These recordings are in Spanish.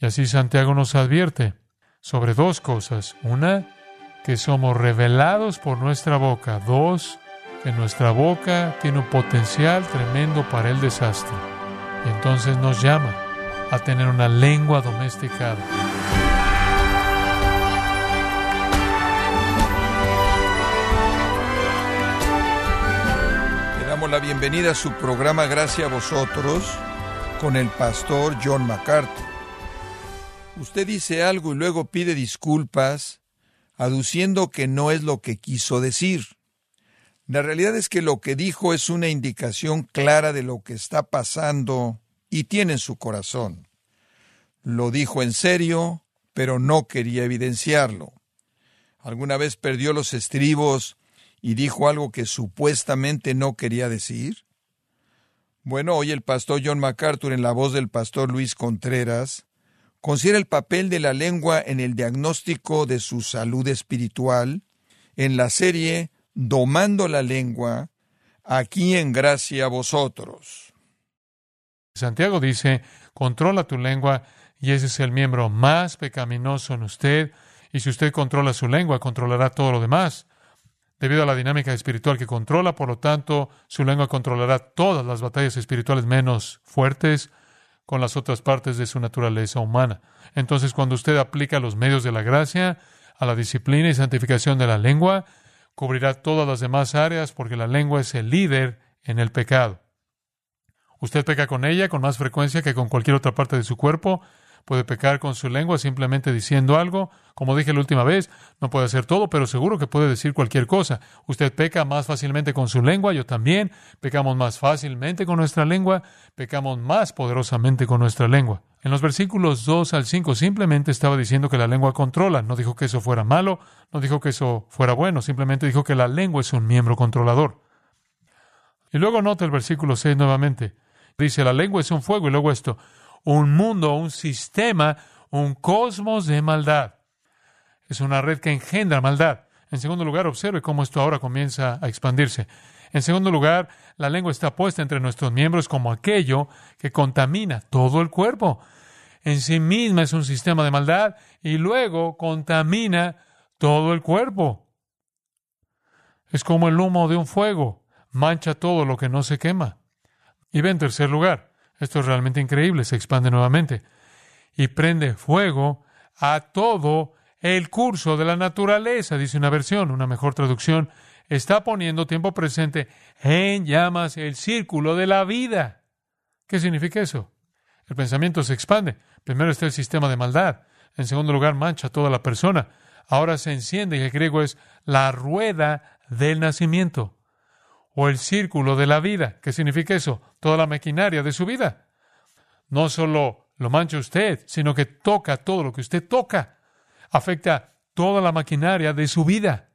Y así Santiago nos advierte sobre dos cosas. Una, que somos revelados por nuestra boca. Dos, que nuestra boca tiene un potencial tremendo para el desastre. Y entonces nos llama a tener una lengua domesticada. Le damos la bienvenida a su programa Gracias a vosotros con el pastor John MacArthur. Usted dice algo y luego pide disculpas, aduciendo que no es lo que quiso decir. La realidad es que lo que dijo es una indicación clara de lo que está pasando y tiene en su corazón. Lo dijo en serio, pero no quería evidenciarlo. ¿Alguna vez perdió los estribos y dijo algo que supuestamente no quería decir? Bueno, hoy el pastor John MacArthur, en la voz del pastor Luis Contreras, considera el papel de la lengua en el diagnóstico de su salud espiritual en la serie Domando la lengua, aquí en gracia a vosotros. Santiago dice, controla tu lengua y ese es el miembro más pecaminoso en usted. Y si usted controla su lengua, controlará todo lo demás. Debido a la dinámica espiritual que controla, por lo tanto, su lengua controlará todas las batallas espirituales menos fuertes con las otras partes de su naturaleza humana. Entonces, cuando usted aplica los medios de la gracia a la disciplina y santificación de la lengua, cubrirá todas las demás áreas porque la lengua es el líder en el pecado. Usted peca con ella con más frecuencia que con cualquier otra parte de su cuerpo. Puede pecar con su lengua simplemente diciendo algo. Como dije la última vez, no puede hacer todo, pero seguro que puede decir cualquier cosa. Usted peca más fácilmente con su lengua, yo también. Pecamos más fácilmente con nuestra lengua, pecamos más poderosamente con nuestra lengua. En los versículos 2 al 5 simplemente estaba diciendo que la lengua controla. No dijo que eso fuera malo, no dijo que eso fuera bueno, simplemente dijo que la lengua es un miembro controlador. Y luego nota el versículo 6 nuevamente. Dice, la lengua es un fuego y luego esto, un mundo, un sistema, un cosmos de maldad. Es una red que engendra maldad. En segundo lugar, observe cómo esto ahora comienza a expandirse. En segundo lugar, la lengua está puesta entre nuestros miembros como aquello que contamina todo el cuerpo. En sí misma es un sistema de maldad y luego contamina todo el cuerpo. Es como el humo de un fuego, mancha todo lo que no se quema. Y ve en tercer lugar, esto es realmente increíble, se expande nuevamente, y prende fuego a todo el curso de la naturaleza, dice una versión, una mejor traducción, está poniendo tiempo presente en llamas el círculo de la vida. ¿Qué significa eso? El pensamiento se expande. Primero está el sistema de maldad. En segundo lugar, mancha a toda la persona. Ahora se enciende y el griego es la rueda del nacimiento o el círculo de la vida. ¿Qué significa eso? Toda la maquinaria de su vida. No solo lo mancha usted, sino que toca todo lo que usted toca. Afecta toda la maquinaria de su vida.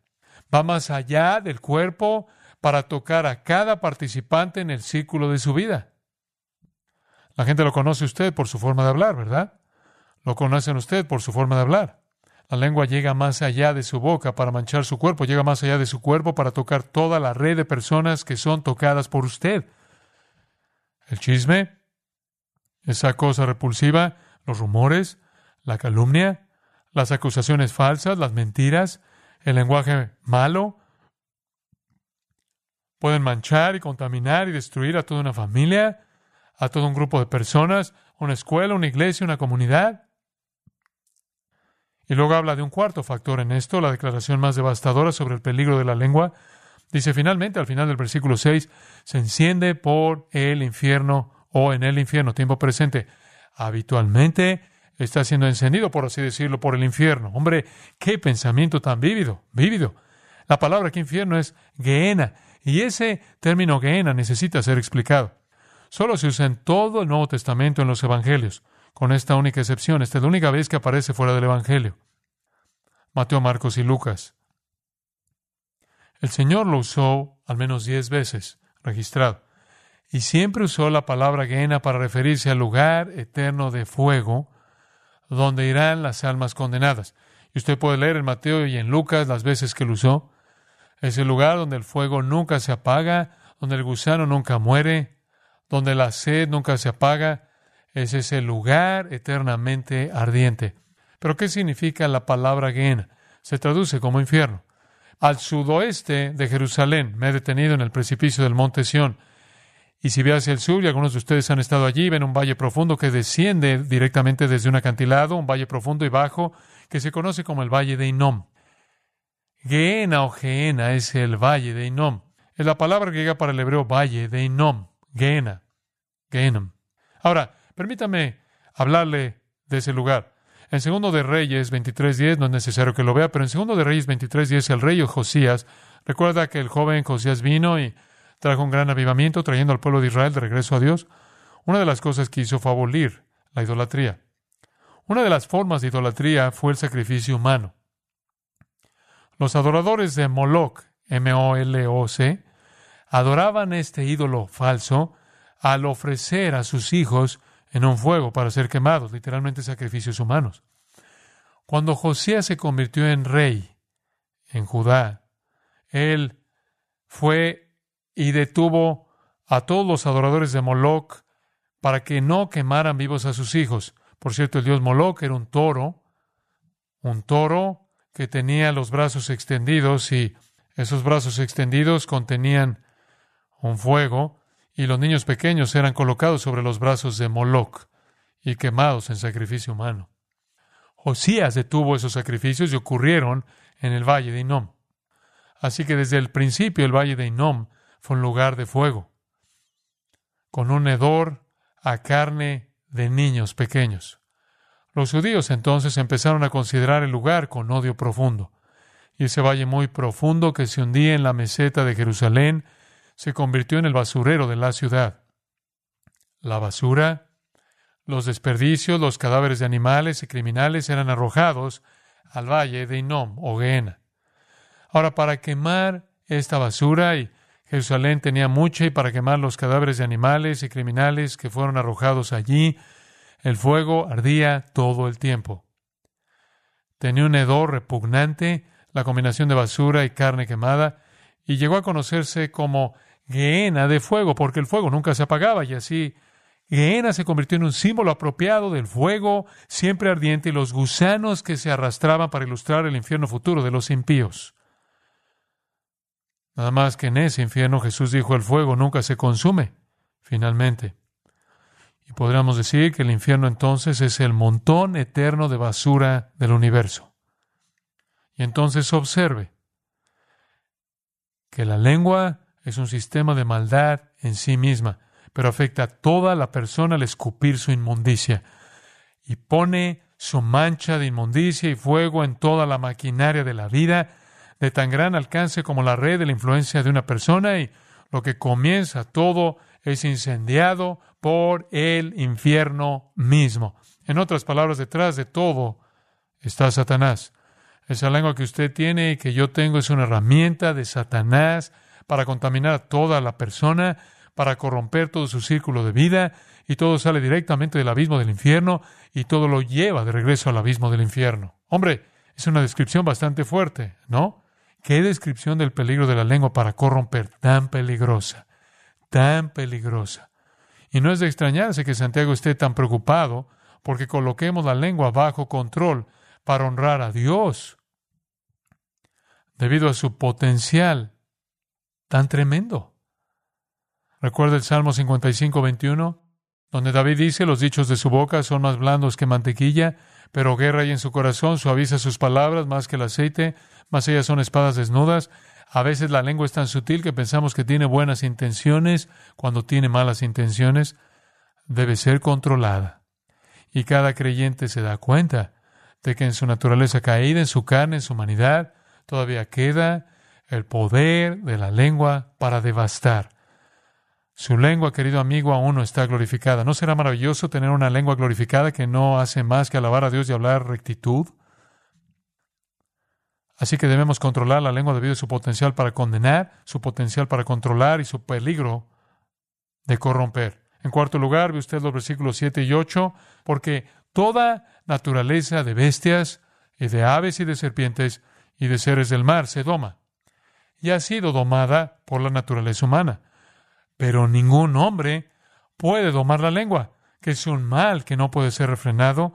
Va más allá del cuerpo para tocar a cada participante en el círculo de su vida. La gente lo conoce usted por su forma de hablar, ¿verdad? Lo conocen usted por su forma de hablar. La lengua llega más allá de su boca para manchar su cuerpo, llega más allá de su cuerpo para tocar toda la red de personas que son tocadas por usted. El chisme, esa cosa repulsiva, los rumores, la calumnia, las acusaciones falsas, las mentiras, el lenguaje malo, pueden manchar y contaminar y destruir a toda una familia, a todo un grupo de personas, una escuela, una iglesia, una comunidad. Y luego habla de un cuarto factor en esto, la declaración más devastadora sobre el peligro de la lengua. Dice finalmente, al final del versículo 6, se enciende por el infierno o en el infierno, tiempo presente. Habitualmente está siendo encendido, por así decirlo, por el infierno. Hombre, qué pensamiento tan vívido, vívido. La palabra aquí infierno es Gehenna, y ese término Gehenna necesita ser explicado. Solo se usa en todo el Nuevo Testamento en los Evangelios con esta única excepción. Esta es la única vez que aparece fuera del Evangelio. Mateo, Marcos y Lucas. El Señor lo usó al menos diez veces, registrado, y siempre usó la palabra Gehenna para referirse al lugar eterno de fuego donde irán las almas condenadas. Y usted puede leer en Mateo y en Lucas las veces que lo usó. Es el lugar donde el fuego nunca se apaga, donde el gusano nunca muere, donde la sed nunca se apaga, es ese lugar eternamente ardiente. Pero ¿qué significa la palabra Gehenna? Se traduce como infierno. Al sudoeste de Jerusalén, me he detenido en el precipicio del monte Sión. Y si ve hacia el sur, y algunos de ustedes han estado allí, ven un valle profundo que desciende directamente desde un acantilado, un valle profundo y bajo, que se conoce como el valle de Inom. Gehenna o Gehenna es el valle de Inom. Es la palabra griega para el hebreo valle de Inom. Gehenna. Gehenna. Ahora, permítame hablarle de ese lugar. En segundo de Reyes 23.10, no es necesario que lo vea, pero en segundo de Reyes 23.10, el rey Josías recuerda que el joven Josías vino y trajo un gran avivamiento trayendo al pueblo de Israel de regreso a Dios. Una de las cosas que hizo fue abolir la idolatría. Una de las formas de idolatría fue el sacrificio humano. Los adoradores de Moloch, M-O-L-O-C, adoraban este ídolo falso al ofrecer a sus hijos en un fuego para ser quemados, literalmente sacrificios humanos. Cuando Josías se convirtió en rey en Judá, él fue y detuvo a todos los adoradores de Moloch para que no quemaran vivos a sus hijos. Por cierto, el dios Moloch era un toro, un toro que tenía los brazos extendidos y esos brazos extendidos contenían un fuego y los niños pequeños eran colocados sobre los brazos de Moloch y quemados en sacrificio humano. Josías detuvo esos sacrificios y ocurrieron en el valle de Inom. Así que desde el principio el valle de Inom fue un lugar de fuego, con un hedor a carne de niños pequeños. Los judíos entonces empezaron a considerar el lugar con odio profundo. Y ese valle muy profundo que se hundía en la meseta de Jerusalén se convirtió en el basurero de la ciudad. La basura, los desperdicios, los cadáveres de animales y criminales eran arrojados al valle de Inom o Gehenna. Ahora, para quemar esta basura, y Jerusalén tenía mucha, y para quemar los cadáveres de animales y criminales que fueron arrojados allí, el fuego ardía todo el tiempo. Tenía un hedor repugnante, la combinación de basura y carne quemada, y llegó a conocerse como Gehenna de fuego, porque el fuego nunca se apagaba, y así Gehenna se convirtió en un símbolo apropiado del fuego siempre ardiente y los gusanos que se arrastraban para ilustrar el infierno futuro de los impíos. Nada más que en ese infierno Jesús dijo el fuego nunca se consume, finalmente. Y podríamos decir que el infierno entonces es el montón eterno de basura del universo. Y entonces observe que la lengua es un sistema de maldad en sí misma, pero afecta a toda la persona al escupir su inmundicia y pone su mancha de inmundicia y fuego en toda la maquinaria de la vida de tan gran alcance como la red de la influencia de una persona y lo que comienza todo es incendiado por el infierno mismo. En otras palabras, detrás de todo está Satanás. Esa lengua que usted tiene y que yo tengo es una herramienta de Satanás para contaminar a toda la persona, para corromper todo su círculo de vida, y todo sale directamente del abismo del infierno, y todo lo lleva de regreso al abismo del infierno. Hombre, es una descripción bastante fuerte, ¿no? Qué descripción del peligro de la lengua para corromper, tan peligrosa tan peligrosa. Y no es de extrañarse que Santiago esté tan preocupado porque coloquemos la lengua bajo control para honrar a Dios, debido a su potencial tan tremendo. Recuerda el Salmo 55, 21, donde David dice, los dichos de su boca son más blandos que mantequilla, pero guerra hay en su corazón, suaviza sus palabras más que el aceite, más ellas son espadas desnudas, a veces la lengua es tan sutil que pensamos que tiene buenas intenciones cuando tiene malas intenciones. Debe ser controlada. Y cada creyente se da cuenta de que en su naturaleza caída, en su carne, en su humanidad, todavía queda el poder de la lengua para devastar. Su lengua, querido amigo, aún no está glorificada. ¿No será maravilloso tener una lengua glorificada que no hace más que alabar a Dios y hablar rectitud? Así que debemos controlar la lengua debido a su potencial para condenar, su potencial para controlar y su peligro de corromper. En cuarto lugar, ve usted los versículos 7 y 8, porque toda naturaleza de bestias y de aves y de serpientes y de seres del mar se doma y ha sido domada por la naturaleza humana. Pero ningún hombre puede domar la lengua, que es un mal que no puede ser refrenado,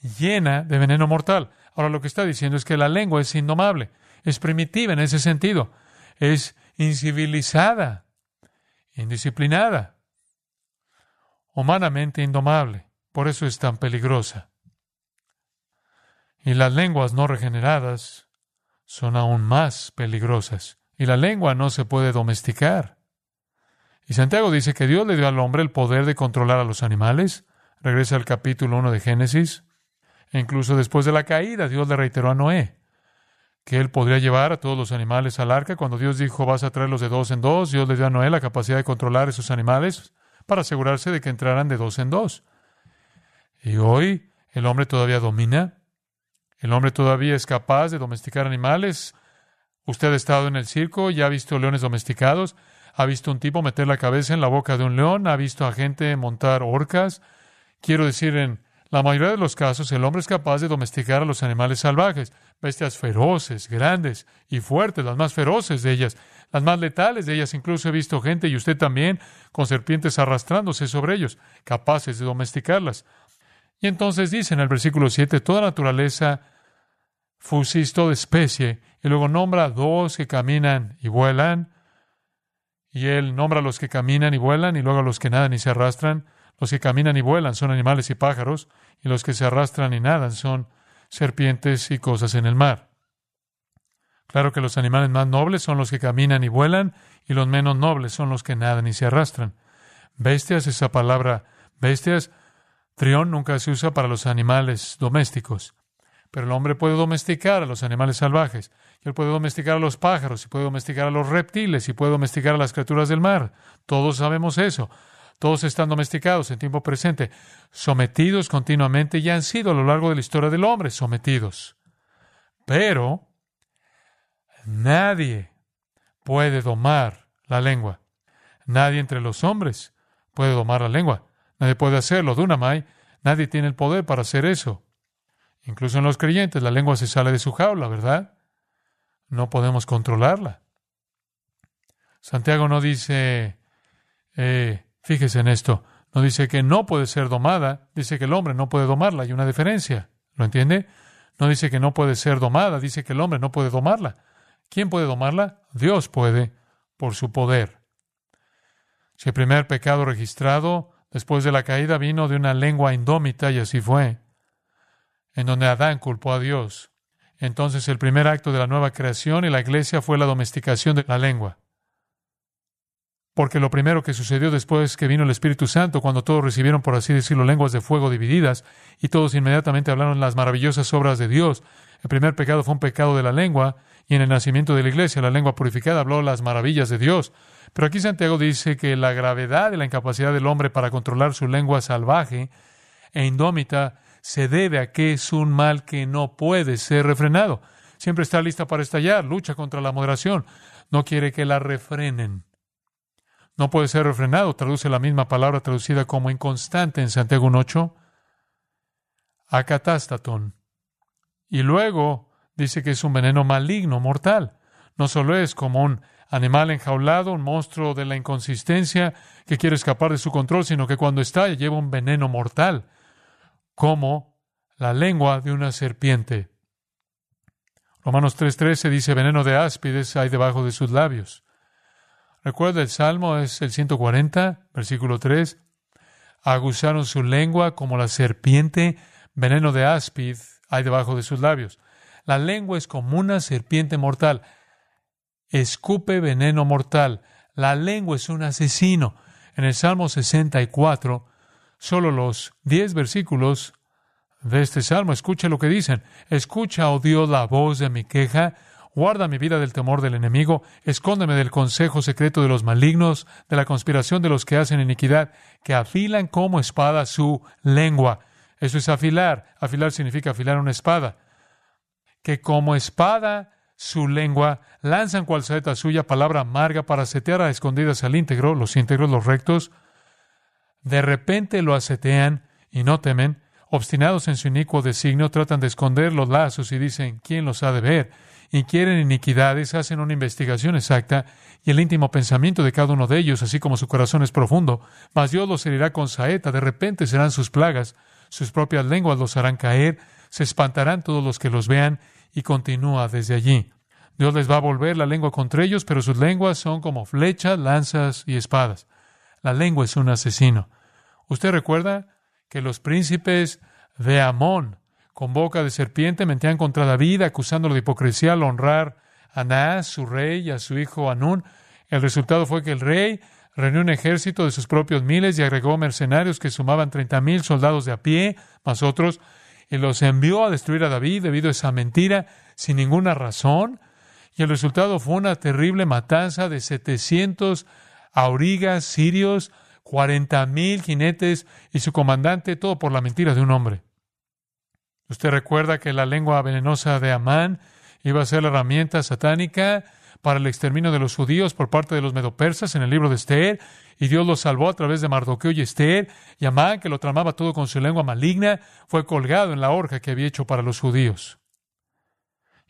llena de veneno mortal. Ahora lo que está diciendo es que la lengua es indomable, es primitiva en ese sentido, es incivilizada, indisciplinada, humanamente indomable. Por eso es tan peligrosa. Y las lenguas no regeneradas son aún más peligrosas. Y la lengua no se puede domesticar. Y Santiago dice que Dios le dio al hombre el poder de controlar a los animales. Regresa al capítulo 1 de Génesis. E incluso después de la caída, Dios le reiteró a Noé que él podría llevar a todos los animales al arca. Cuando Dios dijo vas a traerlos de dos en dos, Dios le dio a Noé la capacidad de controlar esos animales para asegurarse de que entraran de dos en dos. Y hoy el hombre todavía domina. El hombre todavía es capaz de domesticar animales. Usted ha estado en el circo y ha visto leones domesticados ha visto un tipo meter la cabeza en la boca de un león, ha visto a gente montar orcas. Quiero decir, en la mayoría de los casos, el hombre es capaz de domesticar a los animales salvajes, bestias feroces, grandes y fuertes, las más feroces de ellas, las más letales de ellas. Incluso he visto gente, y usted también, con serpientes arrastrándose sobre ellos, capaces de domesticarlas. Y entonces dice en el versículo 7, toda naturaleza, fusis, toda especie, y luego nombra dos que caminan y vuelan, y él nombra a los que caminan y vuelan, y luego a los que nadan y se arrastran. Los que caminan y vuelan son animales y pájaros, y los que se arrastran y nadan son serpientes y cosas en el mar. Claro que los animales más nobles son los que caminan y vuelan, y los menos nobles son los que nadan y se arrastran. Bestias, esa palabra bestias, trión nunca se usa para los animales domésticos. Pero el hombre puede domesticar a los animales salvajes. Él puede domesticar a los pájaros, y puede domesticar a los reptiles, y puede domesticar a las criaturas del mar. Todos sabemos eso. Todos están domesticados en tiempo presente, sometidos continuamente y han sido a lo largo de la historia del hombre sometidos. Pero nadie puede domar la lengua. Nadie entre los hombres puede domar la lengua. Nadie puede hacerlo. Dunamai, nadie tiene el poder para hacer eso. Incluso en los creyentes, la lengua se sale de su jaula, ¿verdad? No podemos controlarla. Santiago no dice, eh, fíjese en esto, no dice que no puede ser domada, dice que el hombre no puede domarla. Hay una diferencia, ¿lo entiende? No dice que no puede ser domada, dice que el hombre no puede domarla. ¿Quién puede domarla? Dios puede, por su poder. Si el primer pecado registrado después de la caída vino de una lengua indómita, y así fue, en donde Adán culpó a Dios. Entonces el primer acto de la nueva creación y la iglesia fue la domesticación de la lengua. Porque lo primero que sucedió después que vino el Espíritu Santo, cuando todos recibieron, por así decirlo, lenguas de fuego divididas, y todos inmediatamente hablaron las maravillosas obras de Dios, el primer pecado fue un pecado de la lengua, y en el nacimiento de la iglesia, la lengua purificada habló las maravillas de Dios. Pero aquí Santiago dice que la gravedad de la incapacidad del hombre para controlar su lengua salvaje e indómita se debe a que es un mal que no puede ser refrenado. Siempre está lista para estallar, lucha contra la moderación, no quiere que la refrenen. No puede ser refrenado, traduce la misma palabra traducida como inconstante en Santiago 8, acatástaton. Y luego dice que es un veneno maligno, mortal. No solo es como un animal enjaulado, un monstruo de la inconsistencia que quiere escapar de su control, sino que cuando estalla lleva un veneno mortal como la lengua de una serpiente. Romanos 3:13 dice, veneno de áspides hay debajo de sus labios. Recuerda, el Salmo es el 140, versículo 3. Aguzaron su lengua como la serpiente, veneno de áspid hay debajo de sus labios. La lengua es como una serpiente mortal. Escupe veneno mortal. La lengua es un asesino. En el Salmo 64 solo los diez versículos de este salmo. Escucha lo que dicen. Escucha, oh Dios, la voz de mi queja. Guarda mi vida del temor del enemigo. Escóndeme del consejo secreto de los malignos, de la conspiración de los que hacen iniquidad, que afilan como espada su lengua. Eso es afilar. Afilar significa afilar una espada. Que como espada su lengua lanzan cual saeta suya palabra amarga para setear a escondidas al íntegro, los íntegros, los rectos, de repente lo asetean y no temen. Obstinados en su inicuo designio, tratan de esconder los lazos y dicen, ¿quién los ha de ver? inquieren iniquidades, hacen una investigación exacta y el íntimo pensamiento de cada uno de ellos, así como su corazón es profundo. Mas Dios los herirá con saeta, de repente serán sus plagas, sus propias lenguas los harán caer, se espantarán todos los que los vean y continúa desde allí. Dios les va a volver la lengua contra ellos, pero sus lenguas son como flechas, lanzas y espadas. La lengua es un asesino. Usted recuerda que los príncipes de Amón, con boca de serpiente, mentían contra David, acusándolo de hipocresía al honrar a Naas, su rey, y a su hijo Anún. El resultado fue que el rey reunió un ejército de sus propios miles y agregó mercenarios que sumaban treinta mil soldados de a pie, más otros, y los envió a destruir a David debido a esa mentira sin ninguna razón. Y el resultado fue una terrible matanza de 700 aurigas sirios, cuarenta mil jinetes y su comandante, todo por la mentira de un hombre. Usted recuerda que la lengua venenosa de Amán iba a ser la herramienta satánica para el exterminio de los judíos por parte de los medopersas en el libro de Esther, y Dios los salvó a través de Mardoqueo y Esther, y Amán, que lo tramaba todo con su lengua maligna, fue colgado en la horca que había hecho para los judíos.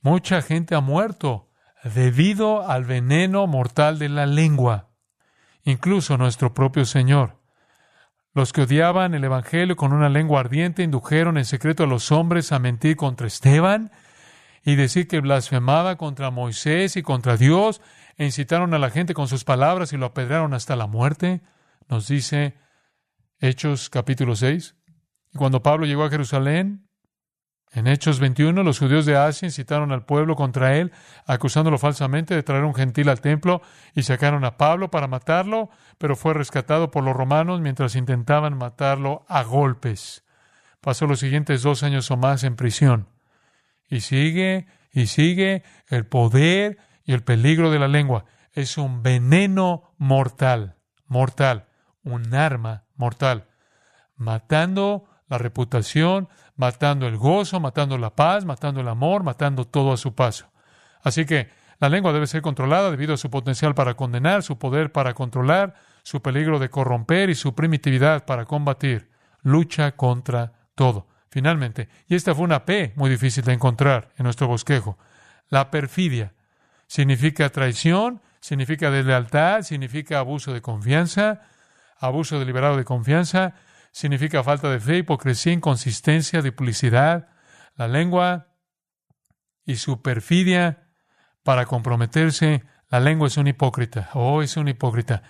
Mucha gente ha muerto debido al veneno mortal de la lengua, incluso nuestro propio Señor. Los que odiaban el Evangelio con una lengua ardiente indujeron en secreto a los hombres a mentir contra Esteban y decir que blasfemaba contra Moisés y contra Dios, e incitaron a la gente con sus palabras y lo apedrearon hasta la muerte, nos dice Hechos capítulo 6. Y cuando Pablo llegó a Jerusalén, en Hechos 21, los judíos de Asia incitaron al pueblo contra él, acusándolo falsamente de traer un gentil al templo, y sacaron a Pablo para matarlo, pero fue rescatado por los romanos mientras intentaban matarlo a golpes. Pasó los siguientes dos años o más en prisión. Y sigue y sigue el poder y el peligro de la lengua. Es un veneno mortal, mortal, un arma mortal, matando la reputación, matando el gozo, matando la paz, matando el amor, matando todo a su paso. Así que la lengua debe ser controlada debido a su potencial para condenar, su poder para controlar, su peligro de corromper y su primitividad para combatir. Lucha contra todo. Finalmente, y esta fue una P muy difícil de encontrar en nuestro bosquejo, la perfidia. Significa traición, significa deslealtad, significa abuso de confianza, abuso deliberado de confianza, significa falta de fe, hipocresía, inconsistencia, duplicidad. La lengua y su perfidia para comprometerse. La lengua es un hipócrita. Oh, es un hipócrita.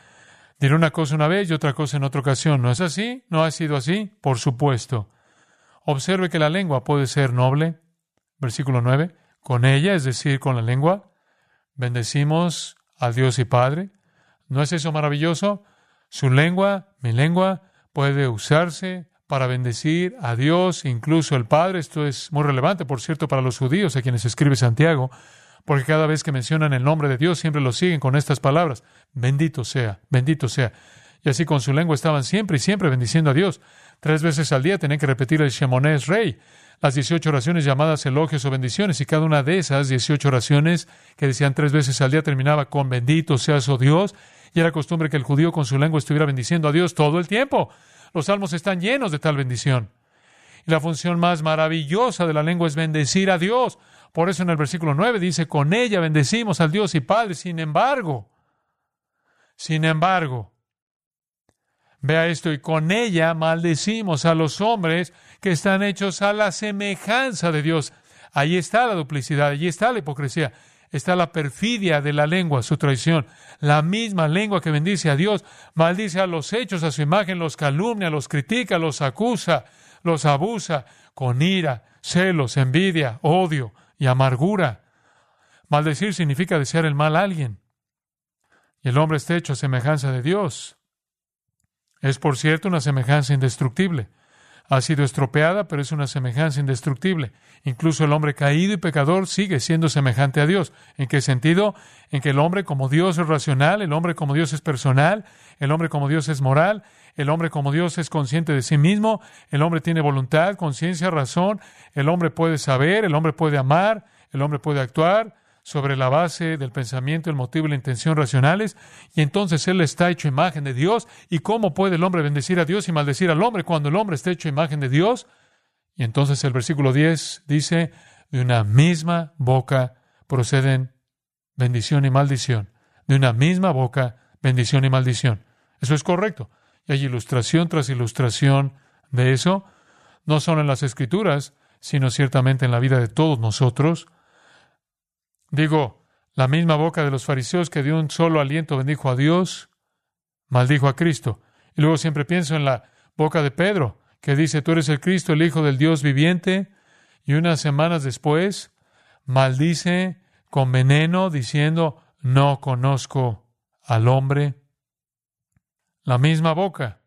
Diré una cosa una vez y otra cosa en otra ocasión. ¿No es así? ¿No ha sido así? Por supuesto. Observe que la lengua puede ser noble. Versículo 9. Con ella, es decir, con la lengua, bendecimos a Dios y Padre. ¿No es eso maravilloso? Su lengua, mi lengua, puede usarse para bendecir a Dios, incluso el Padre. Esto es muy relevante, por cierto, para los judíos a quienes escribe Santiago, porque cada vez que mencionan el nombre de Dios siempre lo siguen con estas palabras. Bendito sea, bendito sea. Y así con su lengua estaban siempre y siempre bendiciendo a Dios. Tres veces al día tenían que repetir el Shemonés Rey, las 18 oraciones llamadas elogios o bendiciones, y cada una de esas 18 oraciones que decían tres veces al día terminaba con bendito seas, oh Dios, y era costumbre que el judío con su lengua estuviera bendiciendo a Dios todo el tiempo. Los salmos están llenos de tal bendición. Y la función más maravillosa de la lengua es bendecir a Dios. Por eso en el versículo 9 dice, con ella bendecimos al Dios y Padre. Sin embargo, sin embargo, Vea esto, y con ella maldecimos a los hombres que están hechos a la semejanza de Dios. Ahí está la duplicidad, allí está la hipocresía, está la perfidia de la lengua, su traición. La misma lengua que bendice a Dios, maldice a los hechos, a su imagen, los calumnia, los critica, los acusa, los abusa con ira, celos, envidia, odio y amargura. Maldecir significa desear el mal a alguien. Y el hombre está hecho a semejanza de Dios. Es, por cierto, una semejanza indestructible. Ha sido estropeada, pero es una semejanza indestructible. Incluso el hombre caído y pecador sigue siendo semejante a Dios. ¿En qué sentido? En que el hombre como Dios es racional, el hombre como Dios es personal, el hombre como Dios es moral, el hombre como Dios es consciente de sí mismo, el hombre tiene voluntad, conciencia, razón, el hombre puede saber, el hombre puede amar, el hombre puede actuar, sobre la base del pensamiento, el motivo y la intención racionales, y entonces Él está hecho imagen de Dios. ¿Y cómo puede el hombre bendecir a Dios y maldecir al hombre cuando el hombre está hecho imagen de Dios? Y entonces el versículo 10 dice, de una misma boca proceden bendición y maldición. De una misma boca, bendición y maldición. Eso es correcto. Y hay ilustración tras ilustración de eso, no solo en las escrituras, sino ciertamente en la vida de todos nosotros. Digo, la misma boca de los fariseos que de un solo aliento bendijo a Dios, maldijo a Cristo. Y luego siempre pienso en la boca de Pedro, que dice, tú eres el Cristo, el Hijo del Dios viviente, y unas semanas después maldice con veneno diciendo, no conozco al hombre. La misma boca.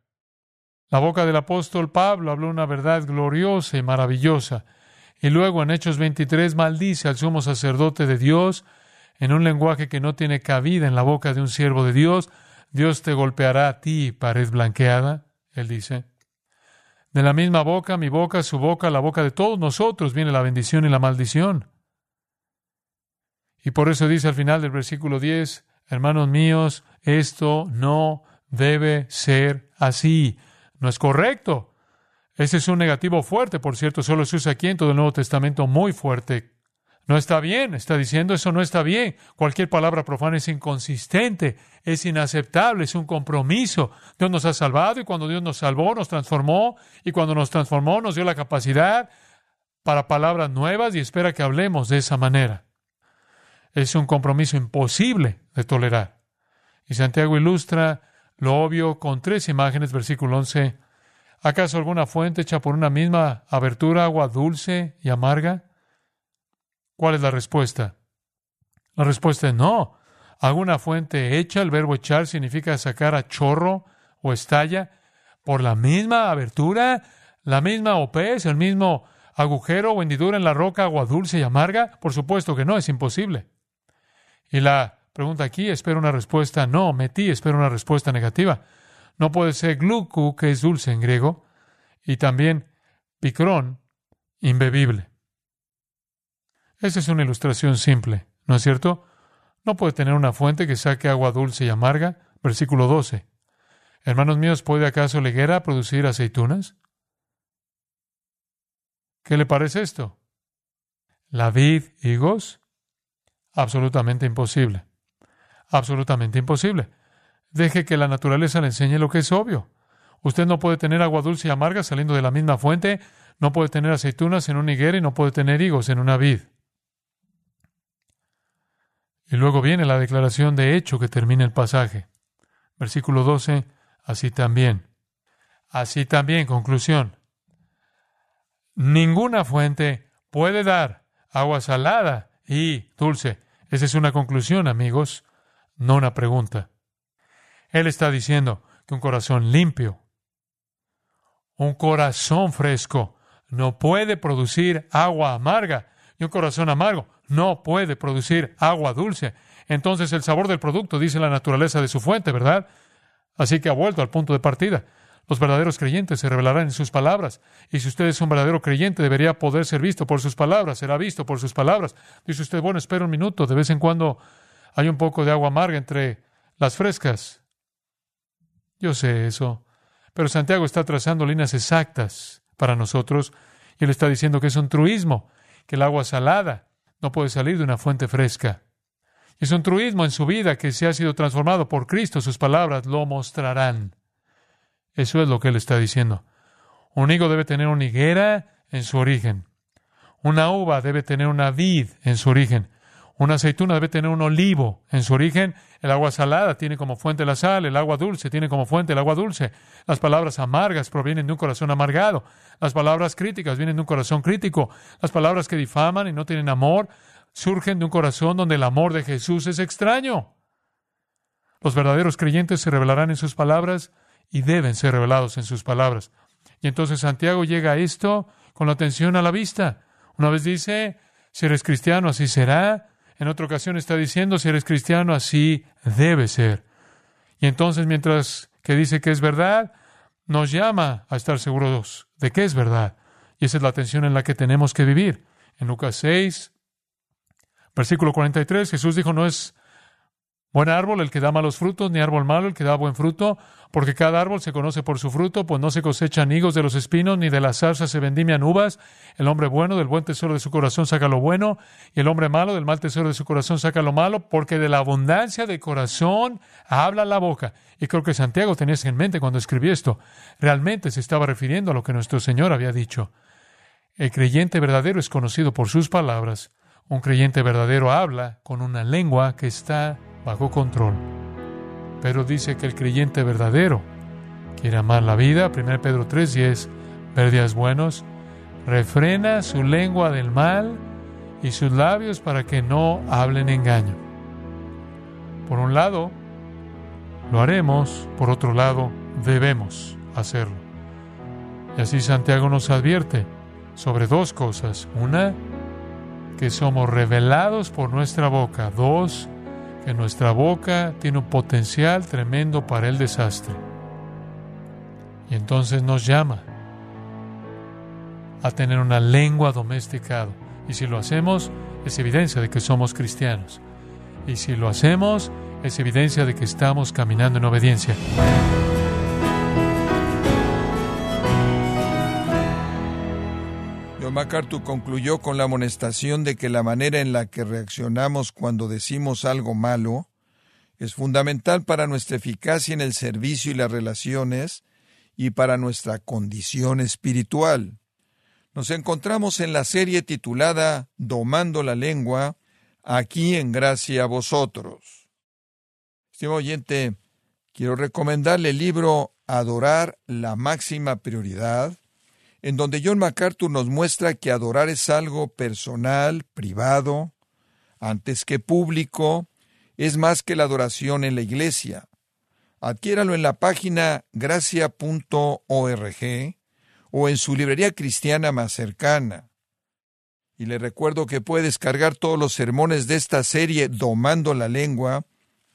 La boca del apóstol Pablo habló una verdad gloriosa y maravillosa. Y luego en Hechos 23 maldice al sumo sacerdote de Dios en un lenguaje que no tiene cabida en la boca de un siervo de Dios. Dios te golpeará a ti, pared blanqueada, él dice. De la misma boca, mi boca, su boca, la boca de todos nosotros viene la bendición y la maldición. Y por eso dice al final del versículo 10, hermanos míos, esto no debe ser así. No es correcto. Ese es un negativo fuerte, por cierto, solo se usa aquí en todo el Nuevo Testamento muy fuerte. No está bien, está diciendo eso no está bien. Cualquier palabra profana es inconsistente, es inaceptable, es un compromiso. Dios nos ha salvado y cuando Dios nos salvó, nos transformó y cuando nos transformó nos dio la capacidad para palabras nuevas y espera que hablemos de esa manera. Es un compromiso imposible de tolerar. Y Santiago ilustra lo obvio con tres imágenes, versículo 11. ¿Acaso alguna fuente hecha por una misma abertura, agua dulce y amarga? ¿Cuál es la respuesta? La respuesta es no. Alguna fuente hecha, el verbo echar significa sacar a chorro o estalla por la misma abertura, la misma opez, el mismo agujero o hendidura en la roca, agua dulce y amarga. Por supuesto que no, es imposible. Y la pregunta aquí espero una respuesta no, metí, espero una respuesta negativa. No puede ser glucu, que es dulce en griego, y también picrón, imbebible. Esa es una ilustración simple, ¿no es cierto? No puede tener una fuente que saque agua dulce y amarga. Versículo 12. Hermanos míos, ¿puede acaso la higuera producir aceitunas? ¿Qué le parece esto? ¿La vid higos? Absolutamente imposible. Absolutamente imposible. Deje que la naturaleza le enseñe lo que es obvio. Usted no puede tener agua dulce y amarga saliendo de la misma fuente, no puede tener aceitunas en una higuera y no puede tener higos en una vid. Y luego viene la declaración de hecho que termina el pasaje. Versículo 12, así también. Así también, conclusión. Ninguna fuente puede dar agua salada y dulce. Esa es una conclusión, amigos, no una pregunta. Él está diciendo que un corazón limpio, un corazón fresco, no puede producir agua amarga y un corazón amargo no puede producir agua dulce. Entonces el sabor del producto dice la naturaleza de su fuente, ¿verdad? Así que ha vuelto al punto de partida. Los verdaderos creyentes se revelarán en sus palabras. Y si usted es un verdadero creyente, debería poder ser visto por sus palabras, será visto por sus palabras. Dice usted, bueno, espera un minuto, de vez en cuando hay un poco de agua amarga entre las frescas. Yo sé eso. Pero Santiago está trazando líneas exactas para nosotros y él está diciendo que es un truismo, que el agua salada no puede salir de una fuente fresca. Es un truismo en su vida que se ha sido transformado por Cristo. Sus palabras lo mostrarán. Eso es lo que él está diciendo. Un higo debe tener una higuera en su origen. Una uva debe tener una vid en su origen. Una aceituna debe tener un olivo en su origen. El agua salada tiene como fuente la sal, el agua dulce tiene como fuente el agua dulce. Las palabras amargas provienen de un corazón amargado. Las palabras críticas vienen de un corazón crítico. Las palabras que difaman y no tienen amor surgen de un corazón donde el amor de Jesús es extraño. Los verdaderos creyentes se revelarán en sus palabras y deben ser revelados en sus palabras. Y entonces Santiago llega a esto con la atención a la vista. Una vez dice, si eres cristiano, así será. En otra ocasión está diciendo, si eres cristiano, así debe ser. Y entonces, mientras que dice que es verdad, nos llama a estar seguros de que es verdad. Y esa es la tensión en la que tenemos que vivir. En Lucas 6, versículo 43, Jesús dijo, no es buen árbol el que da malos frutos, ni árbol malo el que da buen fruto, porque cada árbol se conoce por su fruto, pues no se cosechan higos de los espinos, ni de las zarzas se vendimian uvas. El hombre bueno del buen tesoro de su corazón saca lo bueno, y el hombre malo del mal tesoro de su corazón saca lo malo, porque de la abundancia del corazón habla la boca. Y creo que Santiago tenía eso en mente cuando escribió esto. Realmente se estaba refiriendo a lo que nuestro Señor había dicho. El creyente verdadero es conocido por sus palabras. Un creyente verdadero habla con una lengua que está bajo control. Pero dice que el creyente verdadero quiere amar la vida, 1 Pedro 3:10, ver días buenos, refrena su lengua del mal y sus labios para que no hablen engaño. Por un lado, lo haremos, por otro lado, debemos hacerlo. Y así Santiago nos advierte sobre dos cosas. Una, que somos revelados por nuestra boca. Dos, que nuestra boca tiene un potencial tremendo para el desastre. Y entonces nos llama a tener una lengua domesticada. Y si lo hacemos, es evidencia de que somos cristianos. Y si lo hacemos, es evidencia de que estamos caminando en obediencia. MacArthur concluyó con la amonestación de que la manera en la que reaccionamos cuando decimos algo malo es fundamental para nuestra eficacia en el servicio y las relaciones y para nuestra condición espiritual. Nos encontramos en la serie titulada Domando la lengua, aquí en gracia a vosotros. Estimado oyente, quiero recomendarle el libro Adorar la máxima prioridad, en donde John MacArthur nos muestra que adorar es algo personal, privado, antes que público, es más que la adoración en la iglesia. Adquiéralo en la página gracia.org o en su librería cristiana más cercana. Y le recuerdo que puede descargar todos los sermones de esta serie Domando la lengua,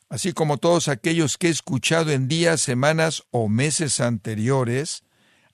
así como todos aquellos que he escuchado en días, semanas o meses anteriores,